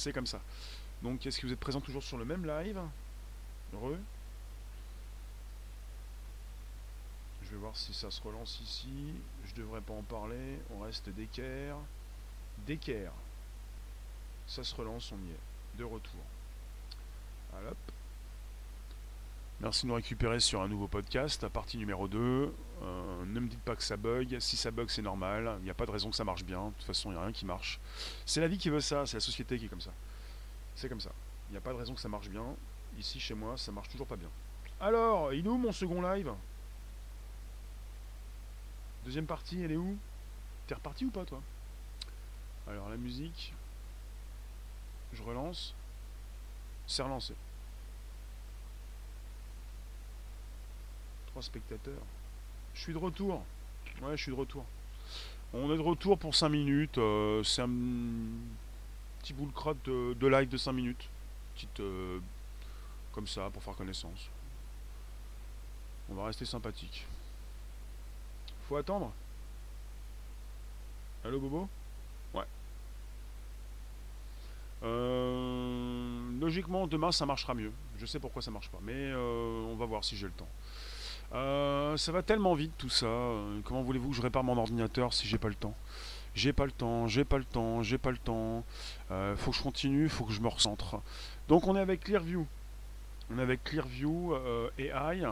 C'est comme ça. Donc, est-ce que vous êtes présent toujours sur le même live Heureux? Je vais voir si ça se relance ici. Je devrais pas en parler. On reste d'équerre. D'équerre. Ça se relance, on y est. De retour. Merci de nous récupérer sur un nouveau podcast, partie numéro 2. Euh, ne me dites pas que ça bug. Si ça bug, c'est normal. Il n'y a pas de raison que ça marche bien. De toute façon, il n'y a rien qui marche. C'est la vie qui veut ça. C'est la société qui est comme ça. C'est comme ça. Il n'y a pas de raison que ça marche bien. Ici, chez moi, ça marche toujours pas bien. Alors, il est où mon second live? Deuxième partie, elle est où? T'es reparti ou pas, toi? Alors, la musique. Je relance. C'est relancé. Trois spectateurs. Je suis de retour. Ouais, je suis de retour. On est de retour pour 5 minutes. Euh, c'est un petit boule crotte de, live de 5 minutes. Petite. Euh, comme ça, pour faire connaissance. On va rester sympathique. Faut attendre Allô Bobo? Ouais. Euh, logiquement, demain ça marchera mieux. Je sais pourquoi ça marche pas, mais on va voir si j'ai le temps. Euh, ça va tellement vite tout ça. Euh, comment voulez-vous que je répare mon ordinateur si j'ai pas le temps? J'ai pas le temps, j'ai pas le temps, j'ai pas le temps. Euh, faut que je continue, faut que je me recentre. Donc on est avec Clearview. On est avec Clearview AI.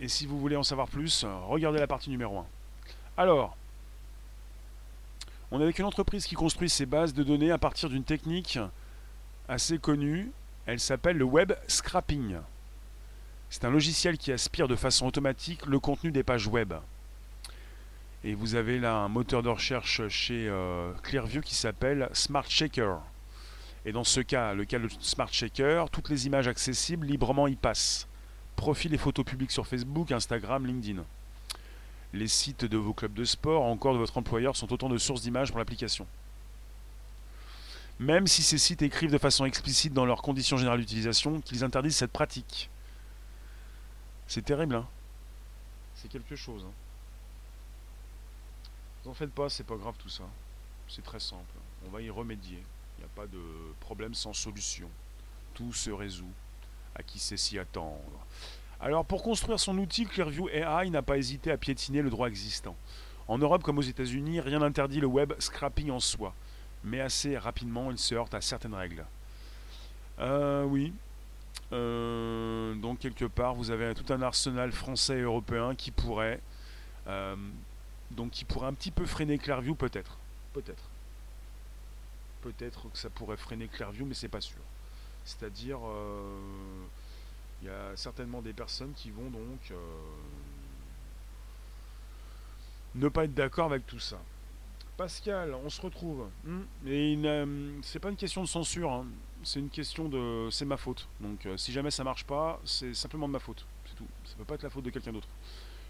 et si vous voulez en savoir plus, regardez la partie numéro 1. Alors, on est avec une entreprise qui construit ses bases de données à partir d'une technique assez connue. Elle s'appelle le web scrapping. C'est un logiciel qui aspire de façon automatique le contenu des pages web. Et vous avez là un moteur de recherche chez euh, Clearview qui s'appelle Smart Shaker. Et dans ce cas, le cas de Smart Shaker, toutes les images accessibles librement y passent. Profil et photos publiques sur Facebook, Instagram, LinkedIn. Les sites de vos clubs de sport, encore de votre employeur, sont autant de sources d'images pour l'application. Même si ces sites écrivent de façon explicite dans leurs conditions générales d'utilisation qu'ils interdisent cette pratique. C'est terrible, hein C'est quelque chose. Hein. Vous en faites pas, c'est pas grave tout ça. C'est très simple. On va y remédier. Il n'y a pas de problème sans solution. Tout se résout. À qui sait s'y attendre. Alors, pour construire son outil, Clearview AI n'a pas hésité à piétiner le droit existant. En Europe comme aux États-Unis, rien n'interdit le web scrapping en soi. Mais assez rapidement, il se heurte à certaines règles. Euh, oui, euh, donc quelque part, vous avez tout un arsenal français et européen qui pourrait, euh, donc qui pourrait un petit peu freiner Clearview, peut-être, peut-être, peut-être que ça pourrait freiner Clearview, mais c'est pas sûr. C'est-à-dire, euh, il y a certainement des personnes qui vont donc ne pas être d'accord avec tout ça. Pascal, on se retrouve. Hmm. C'est pas une question de censure. Hein c'est une question de. C'est ma faute. Donc euh, si jamais ça marche pas, c'est simplement de ma faute. C'est tout. Ça peut pas être la faute de quelqu'un d'autre.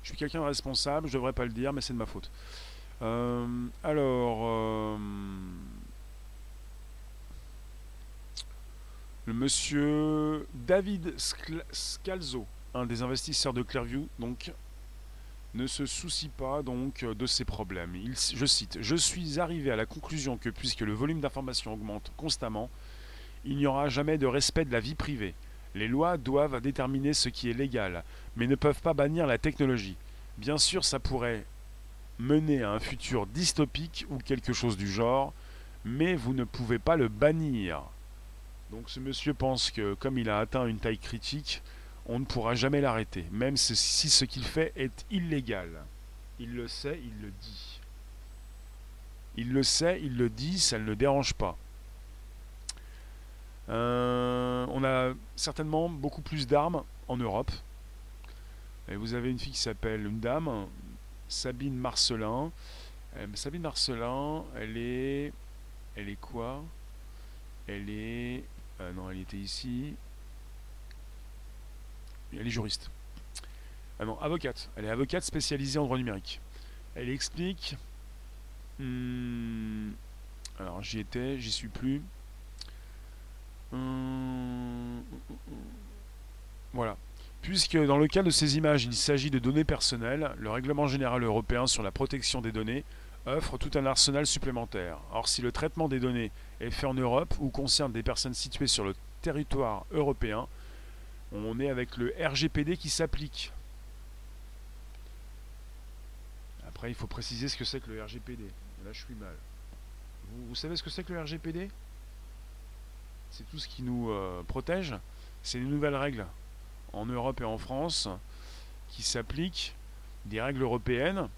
Je suis quelqu'un de responsable, je devrais pas le dire, mais c'est de ma faute. Euh, alors. Euh, le monsieur David Scalzo, un des investisseurs de Clearview, donc ne se soucie pas donc de ces problèmes. Je cite Je suis arrivé à la conclusion que puisque le volume d'informations augmente constamment, il n'y aura jamais de respect de la vie privée. Les lois doivent déterminer ce qui est légal, mais ne peuvent pas bannir la technologie. Bien sûr, ça pourrait mener à un futur dystopique ou quelque chose du genre, mais vous ne pouvez pas le bannir. Donc ce monsieur pense que comme il a atteint une taille critique, on ne pourra jamais l'arrêter, même si ce qu'il fait est illégal. Il le sait, il le dit. Il le sait, il le dit, ça ne le dérange pas. Euh, on a certainement beaucoup plus d'armes en Europe. Et vous avez une fille qui s'appelle, une dame, Sabine Marcelin. Euh, Sabine Marcelin, elle est. Elle est quoi? Elle est. Euh, non, elle était ici. Elle est juriste. Ah non, avocate. Elle est avocate spécialisée en droit numérique. Elle explique. Hmm, alors j'y étais, j'y suis plus. Hum, voilà. Puisque dans le cas de ces images, il s'agit de données personnelles, le règlement général européen sur la protection des données offre tout un arsenal supplémentaire. Or, si le traitement des données est fait en Europe ou concerne des personnes situées sur le territoire européen, on est avec le RGPD qui s'applique. Après, il faut préciser ce que c'est que le RGPD. Là, je suis mal. Vous, savez ce que c'est que le RGPD C'est tout ce qui nous euh, protège. C'est les nouvelles règles en Europe et en France qui s'appliquent, des règles européennes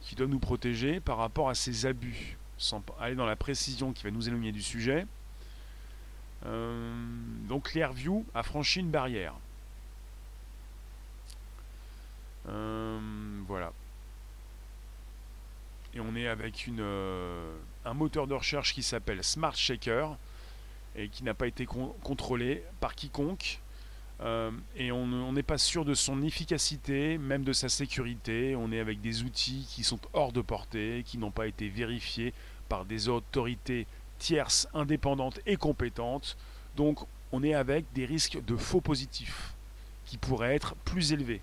qui doivent nous protéger par rapport à ces abus. Sans aller dans la précision qui va nous éloigner du sujet. Euh, donc Clearview a franchi une barrière. Euh, voilà. Et on est avec un moteur de recherche qui s'appelle Smart Shaker et qui n'a pas été contrôlé par quiconque. et on n'est pas sûr de son efficacité, même de sa sécurité. On est avec des outils qui sont hors de portée, qui n'ont pas été vérifiés par des autorités tierces, indépendantes et compétentes. Donc on est avec des risques de faux positifs qui pourraient être plus élevés.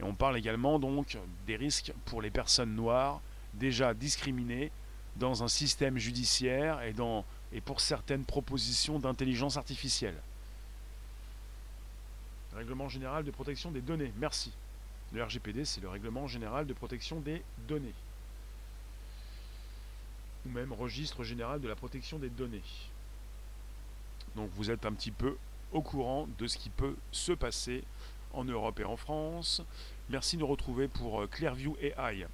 Et on parle également donc des risques pour les personnes noires déjà discriminées dans un système judiciaire et, dans, et pour certaines propositions d'intelligence artificielle. Règlement général de protection des données. Merci. Le RGPD, c'est le règlement général de protection des données. Ou même registre général de la protection des données. Donc vous êtes un petit peu au courant de ce qui peut se passer en Europe et en France. Merci de nous retrouver pour euh, Clearview AI,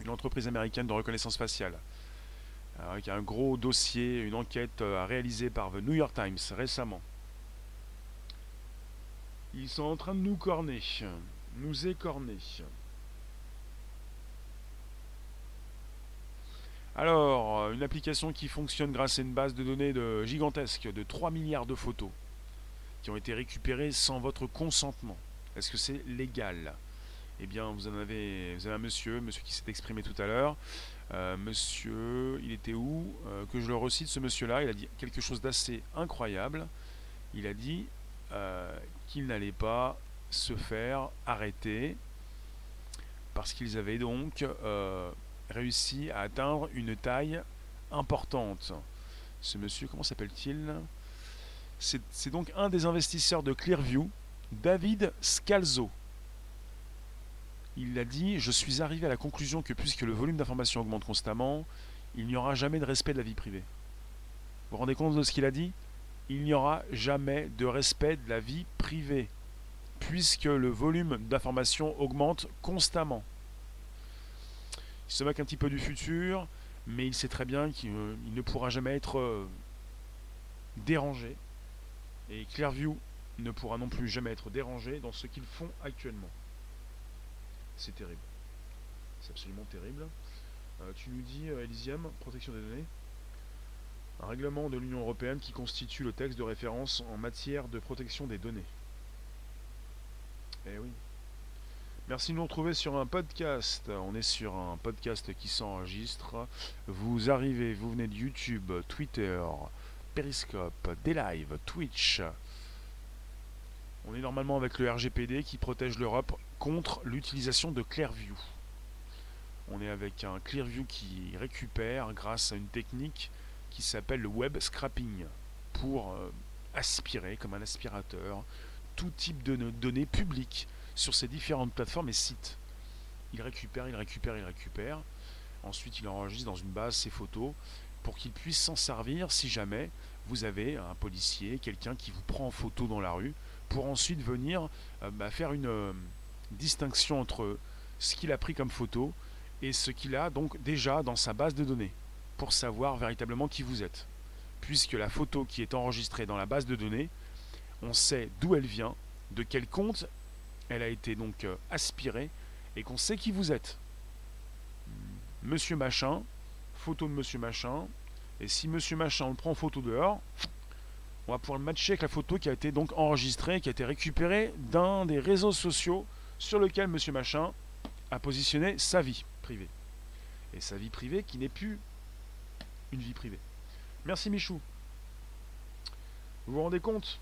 une entreprise américaine de reconnaissance faciale. Avec un gros dossier, une enquête euh, réalisée par The New York Times récemment. Ils sont en train de nous corner, nous écorner. Alors, euh, une application qui fonctionne grâce à une base de données de, gigantesque de 3 milliards de photos qui ont été récupérées sans votre consentement. Est-ce que c'est légal? Eh bien, vous en avez, vous avez un monsieur, monsieur qui s'est exprimé tout à l'heure. Euh, monsieur, il était où? Euh, Que je le recite, ce monsieur-là, il a dit quelque chose d'assez incroyable. Il a dit qu'il n'allait pas se faire arrêter parce qu'ils avaient donc réussi à atteindre une taille importante. Ce monsieur, comment s'appelle-t-il? C'est donc un des investisseurs de Clearview, David Scalzo. Il a dit Je suis arrivé à la conclusion que puisque le volume d'informations augmente constamment, il n'y aura jamais de respect de la vie privée. Vous vous rendez compte de ce qu'il a dit? Il n'y aura jamais de respect de la vie privée, puisque le volume d'informations augmente constamment. Il se moque un petit peu du futur, mais il sait très bien qu'il euh, ne pourra jamais être euh, dérangé. Et Clearview ne pourra non plus jamais être dérangé dans ce qu'ils font actuellement. C'est terrible. C'est absolument terrible. Euh, tu nous dis, Elysium, protection des données un règlement de l'Union européenne qui constitue le texte de référence en matière de protection des données. Eh oui. Merci de nous retrouver sur un podcast. On est sur un podcast qui s'enregistre. Vous arrivez, vous venez de YouTube, Twitter, Periscope, des Twitch. On est normalement avec le RGPD qui protège l'Europe contre l'utilisation de Clearview. On est avec un Clearview qui récupère grâce à une technique qui s'appelle le web scrapping pour euh, aspirer comme un aspirateur tout type de données publiques sur ces différentes plateformes et sites. Il récupère, il récupère, il récupère. Ensuite, il enregistre dans une base ses photos pour qu'il puisse s'en servir si jamais vous avez un policier, quelqu'un qui vous prend en photo dans la rue, pour ensuite venir euh, bah, faire une euh, distinction entre ce qu'il a pris comme photo et ce qu'il a donc déjà dans sa base de données, pour savoir véritablement qui vous êtes. Puisque la photo qui est enregistrée dans la base de données, on sait d'où elle vient, de quel compte elle a été donc euh, aspirée et qu'on sait qui vous êtes. Monsieur Machin, photo de Monsieur Machin, et si Monsieur Machin on prend en photo dehors, on va pouvoir le matcher avec la photo qui a été donc enregistrée, qui a été récupérée d'un des réseaux sociaux sur lequel Monsieur Machin a positionné sa vie privée. Et sa vie privée qui n'est plus une vie privée. Merci Michou. Vous vous rendez compte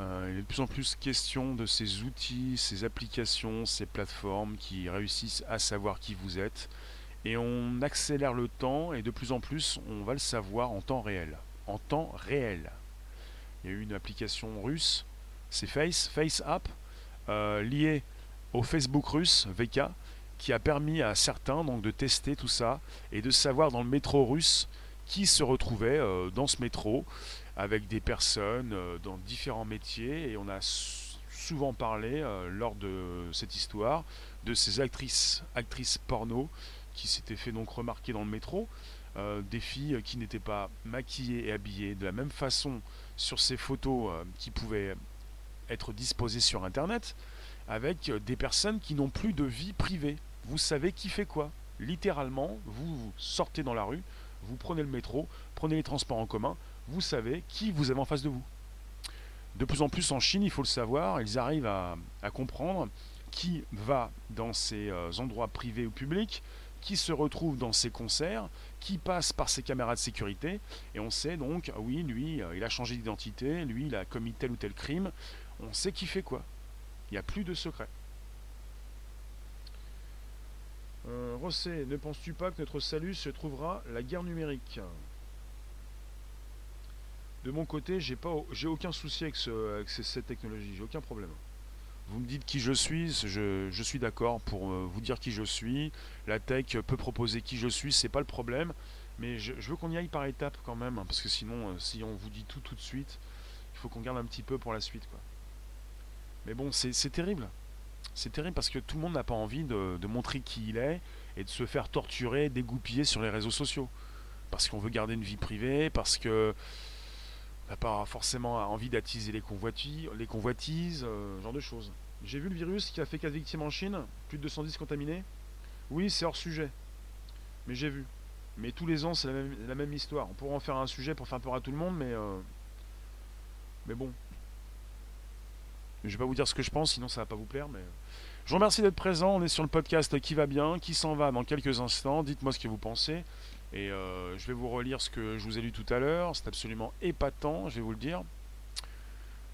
euh, il est de plus en plus question de ces outils, ces applications, ces plateformes qui réussissent à savoir qui vous êtes Et on accélère le temps et de plus en plus on va le savoir en temps réel. En temps réel. Il y a eu une application russe, c'est Face, Face App, euh, liée au Facebook russe, VK, qui a permis à certains donc, de tester tout ça et de savoir dans le métro russe qui se retrouvait euh, dans ce métro avec des personnes euh, dans différents métiers et on a souvent parlé lors de cette histoire de ces actrices, actrices porno qui s'étaient fait donc remarquer dans le métro, des filles qui n'étaient pas maquillées et habillées de la même façon sur ces photos qui pouvaient être disposées sur internet avec des personnes qui n'ont plus de vie privée. Vous savez qui fait quoi. Littéralement, vous sortez dans la rue, vous prenez le métro, prenez les transports en commun, vous savez qui vous avez en face de vous. De plus en plus en Chine, il faut le savoir, ils arrivent à, comprendre qui va dans ces euh, endroits privés ou publics, qui se retrouve dans ces concerts, qui passe par ces caméras de sécurité, et on sait donc, ah oui, lui, euh, il a changé d'identité, lui, il a commis tel ou tel crime, on sait qui fait quoi. Il n'y a plus de secret. Euh, ne penses-tu pas que notre salut se trouvera la guerre numérique? De mon côté, j'ai pas, aucun souci avec, cette technologie, j'ai aucun problème. Vous me dites qui je suis, je, suis d'accord pour euh, vous dire qui je suis. La tech peut proposer qui je suis, c'est pas le problème. Mais je, veux qu'on y aille par étapes quand même, hein, parce que sinon, euh, si on vous dit tout tout de suite, il faut qu'on garde un petit peu pour la suite. Mais bon, c'est terrible. C'est terrible parce que tout le monde n'a pas envie de, montrer qui il est et de se faire torturer, dégoupiller sur les réseaux sociaux. Parce qu'on veut garder une vie privée, parce que n'a pas forcément envie d'attiser les convoitises, les convoitises euh, genre de choses. J'ai vu le virus qui a fait 4 victimes en Chine, plus de 210 contaminés. Oui, c'est hors sujet. Mais j'ai vu. Mais tous les ans, c'est la même, histoire. On pourrait en faire un sujet pour faire peur à tout le monde, mais. Euh, mais bon, je vais pas vous dire ce que je pense, sinon ça va pas vous plaire. Mais je vous remercie d'être présent. On est sur le podcast qui va bien, qui s'en va dans quelques instants. Dites-moi ce que vous pensez. Et euh, je vais vous relire ce que je vous ai lu tout à l'heure. C'est absolument épatant, je vais vous le dire.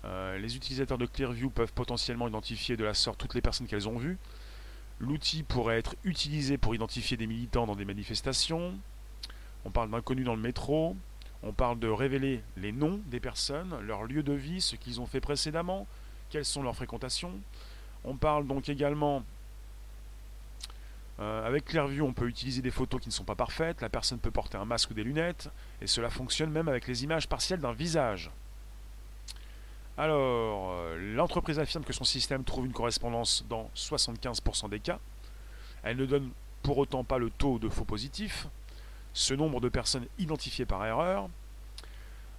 Euh, les utilisateurs de Clearview peuvent potentiellement identifier de la sorte toutes les personnes qu'elles ont vues. L'outil pourrait être utilisé pour identifier des militants dans des manifestations. On parle d'inconnus dans le métro. On parle de révéler les noms des personnes, leur lieu de vie, ce qu'ils ont fait précédemment, quelles sont leurs fréquentations. On parle donc également euh, avec Clearview, on peut utiliser des photos qui ne sont pas parfaites, la personne peut porter un masque ou des lunettes, et cela fonctionne même avec les images partielles d'un visage. Alors, euh, l'entreprise affirme que son système trouve une correspondance dans 75% des cas. Elle ne donne pour autant pas le taux de faux positifs, ce nombre de personnes identifiées par erreur.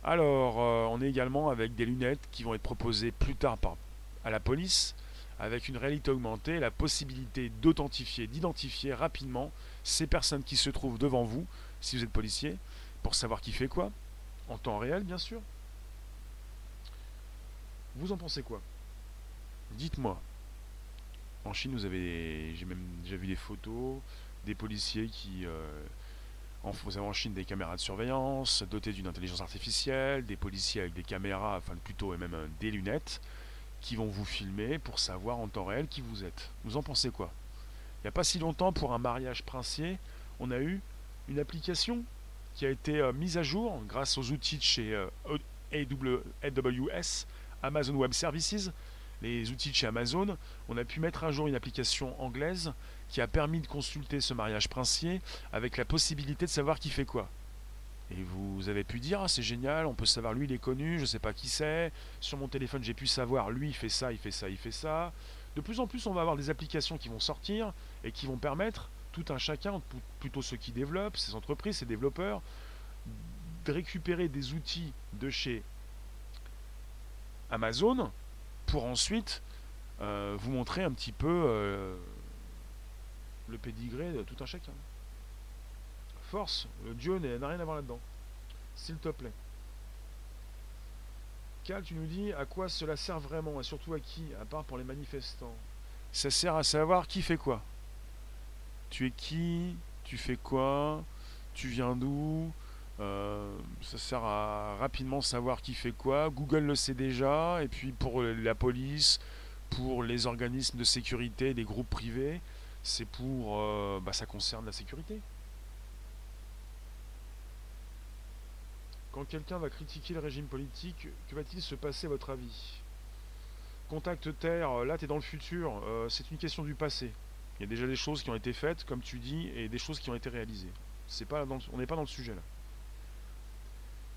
Alors, euh, on est également avec des lunettes qui vont être proposées plus tard par à la police avec une réalité augmentée, la possibilité d'authentifier, d'identifier rapidement ces personnes qui se trouvent devant vous, si vous êtes policier, pour savoir qui fait quoi, en temps réel bien sûr. Vous en pensez quoi? Dites-moi. En Chine, vous avez, j'ai même déjà vu des photos des policiers qui, euh, en, vous avez en Chine des caméras de surveillance dotées d'une intelligence artificielle, des policiers avec des caméras, enfin plutôt et même euh, des lunettes qui vont vous filmer pour savoir en temps réel qui vous êtes. Vous en pensez quoi? Il n'y a pas si longtemps, pour un mariage princier, on a eu une application qui a été euh, mise à jour grâce aux outils de chez AWS, Amazon Web Services, les outils de chez Amazon. On a pu mettre à jour une application anglaise qui a permis de consulter ce mariage princier avec la possibilité de savoir qui fait quoi. Et vous avez pu dire, ah, c'est génial, on peut savoir, lui il est connu, je ne sais pas qui c'est. Sur mon téléphone, j'ai pu savoir, lui il fait ça, il fait ça, il fait ça. De plus en plus, on va avoir des applications qui vont sortir et qui vont permettre tout un chacun, plutôt ceux qui développent, ces entreprises, ces développeurs, de récupérer des outils de chez Amazon pour ensuite euh, vous montrer un petit peu euh, le pédigré de tout un chacun. Force, le Dieu n'a rien à voir là-dedans. S'il te plaît. Cal, tu nous dis à quoi cela sert vraiment et surtout à qui, à part pour les manifestants? Ça sert à savoir qui fait quoi. Tu es qui Tu fais quoi Tu viens d'où euh, ça sert à rapidement savoir qui fait quoi. Google le sait déjà. Et puis pour la police, pour les organismes de sécurité, les groupes privés, C'est pour... euh, bah, ça concerne la sécurité. Quand quelqu'un va critiquer le régime politique, que va-t-il se passer à votre avis? Contact Terre, là tu dans le futur, euh, c'est une question du passé. Il y a déjà des choses qui ont été faites, comme tu dis, et des choses qui ont été réalisées. C'est on n'est pas dans le sujet là.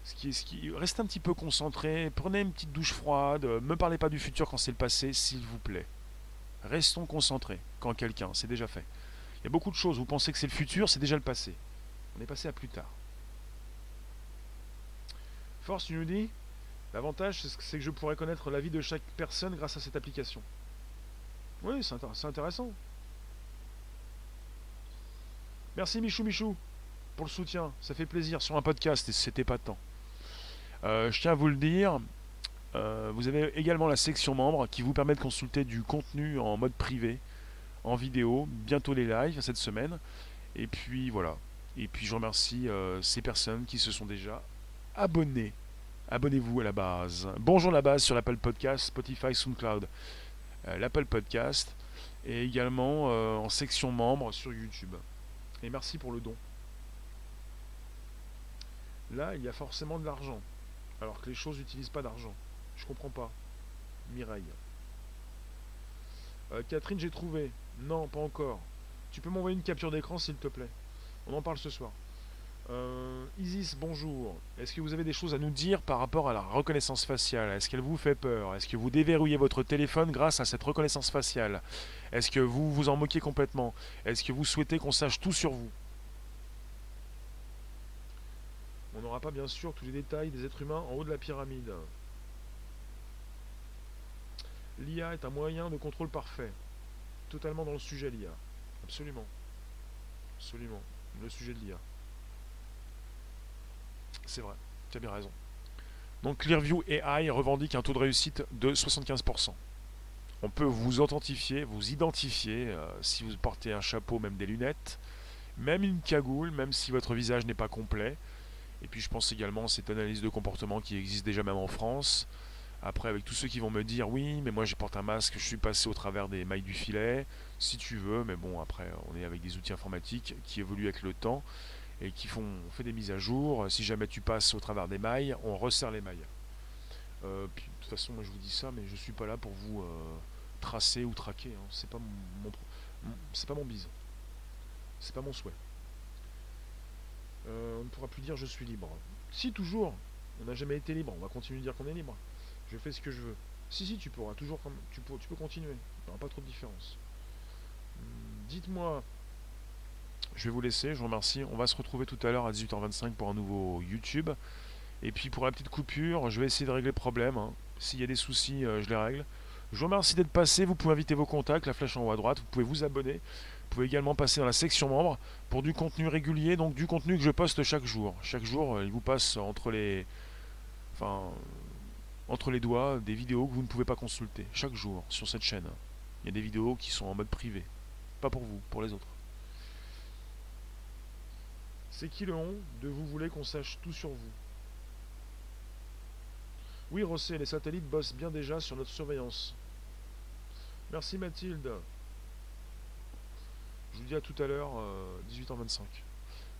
Ce restez un petit peu concentré, prenez une petite douche froide, euh, me parlez pas du futur quand c'est le passé, s'il vous plaît. Restons concentrés quand quelqu'un, c'est déjà fait. Il y a beaucoup de choses, vous pensez que c'est le futur, c'est déjà le passé. On est passé à plus tard. Force, tu nous dis L'avantage, c'est que je pourrais connaître la vie de chaque personne grâce à cette application. Oui, c'est intéressant. Merci Michou Michou pour le soutien. Ça fait plaisir sur un podcast et c'était pas tant. Euh, je tiens à vous le dire, euh, vous avez également la section membres qui vous permet de consulter du contenu en mode privé, en vidéo, bientôt les lives cette semaine. Et puis voilà. Et puis je remercie euh, ces personnes qui se sont déjà Abonnez-vous à la base. Bonjour la base sur l'Apple Podcast, Spotify, SoundCloud, euh, l'Apple Podcast et également euh, en section membres sur YouTube. Et merci pour le don. Là, il y a forcément de l'argent, alors que les choses n'utilisent pas d'argent. Je comprends pas. Mireille. Euh, Catherine, j'ai trouvé. Non, pas encore. Tu peux m'envoyer une capture d'écran, s'il te plaît? On en parle ce soir. Euh, Isis, bonjour. Est-ce que vous avez des choses à nous dire par rapport à la reconnaissance faciale? Est-ce qu'elle vous fait peur? Est-ce que vous déverrouillez votre téléphone grâce à cette reconnaissance faciale? Est-ce que vous vous en moquez complètement? Est-ce que vous souhaitez qu'on sache tout sur vous? On n'aura pas bien sûr tous les détails des êtres humains en haut de la pyramide. L'IA est un moyen de contrôle parfait. Totalement dans le sujet, l'IA. Absolument. Absolument. Le sujet de l'IA. C'est vrai, tu as bien raison. Donc Clearview AI revendique un taux de réussite de 75%. On peut vous authentifier, vous identifier euh, si vous portez un chapeau, même des lunettes, même une cagoule, même si votre visage n'est pas complet. Et puis je pense également à cette analyse de comportement qui existe déjà même en France. Après, avec tous ceux qui vont me dire oui, mais moi je porte un masque, je suis passé au travers des mailles du filet, si tu veux, mais bon, après, on est avec des outils informatiques qui évoluent avec le temps et qui font on fait des mises à jour. Si jamais tu passes au travers des mailles, on resserre les mailles. Euh, puis, de toute façon, moi je vous dis ça, mais je suis pas là pour vous euh, tracer ou traquer. hein. C'est pas mon, mon c'est pas mon bise. C'est pas mon souhait. Euh, on ne pourra plus dire je suis libre. Si toujours, on n'a jamais été libre. On va continuer de dire qu'on est libre. Je fais ce que je veux. Si si, tu pourras toujours, tu peux, tu peux continuer. Il n'y aura pas trop de différence. Hum, Dites-moi je vais vous laisser, je vous remercie. On va se retrouver tout à l'heure à 18h25 pour un nouveau YouTube. Et puis pour la petite coupure, je vais essayer de régler le problème. hein. S'il y a des soucis, euh, je les règle. Je vous remercie d'être passé. Vous pouvez inviter vos contacts, la flèche en haut à droite. Vous pouvez vous abonner. Vous pouvez également passer dans la section membres pour du contenu régulier, donc du contenu que je poste chaque jour. Chaque jour, euh, il vous passe entre les, enfin, entre les doigts des vidéos que vous ne pouvez pas consulter. Chaque jour sur cette chaîne. Il y a des vidéos qui sont en mode privé. Pas pour vous, pour les autres. C'est qui le on de vous voulez qu'on sache tout sur vous? Oui, Rossé, les satellites bossent bien déjà sur notre surveillance. Merci Mathilde. Je vous dis à tout à l'heure, euh, 18h25.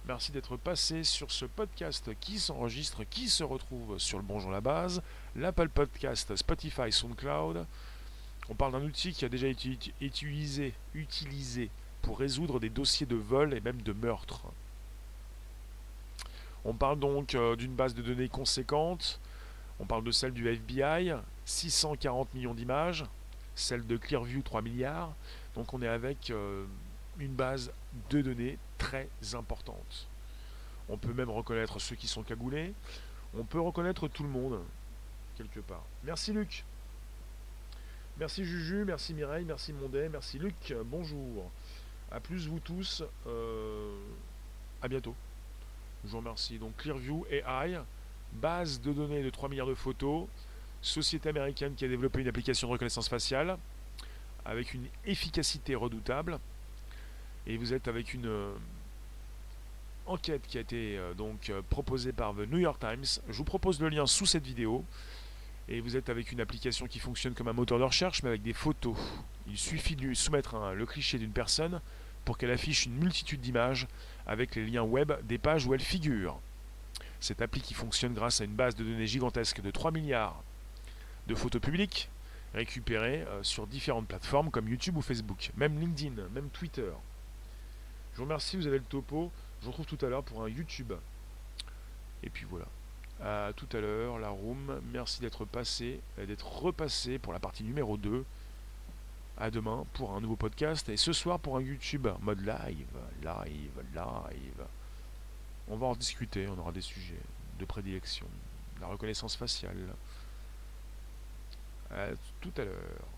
Merci d'être passé sur ce podcast qui s'enregistre, qui se retrouve sur le Bonjour la base, l'Apple Podcast, Spotify, SoundCloud. On parle d'un outil qui a déjà été uti- utilisé, utilisé pour résoudre des dossiers de vol et même de meurtre. On parle donc euh, d'une base de données conséquente. On parle de celle du FBI, 640 millions d'images, celle de Clearview 3 milliards. Donc on est avec euh, une base de données très importante. On peut même reconnaître ceux qui sont cagoulés. On peut reconnaître tout le monde, quelque part. Merci Luc. Merci Juju, merci Mireille, merci Mondet, merci Luc, bonjour. A plus vous tous, euh, à bientôt. Je vous remercie. Donc Clearview AI, base de données de 3 milliards de photos, société américaine qui a développé une application de reconnaissance faciale avec une efficacité redoutable. Et vous êtes avec une euh, enquête qui a été euh, donc euh, proposée par The New York Times. Je vous propose le lien sous cette vidéo. Et vous êtes avec une application qui fonctionne comme un moteur de recherche, mais avec des photos. Il suffit de lui soumettre le cliché d'une personne pour qu'elle affiche une multitude d'images avec les liens web des pages où elle figure. Cette appli qui fonctionne grâce à une base de données gigantesque de 3 milliards de photos publiques récupérées euh, sur différentes plateformes comme YouTube ou Facebook, même LinkedIn, même Twitter. Je vous remercie, vous avez le topo. Je vous retrouve tout à l'heure pour un YouTube. Et puis voilà. À tout à l'heure, la room. Merci d'être passé, d'être repassé pour la partie numéro 2. À demain pour un nouveau podcast et ce soir pour un YouTube mode live, live, live. On va en discuter, on aura des sujets de prédilection, la reconnaissance faciale. À tout à l'heure.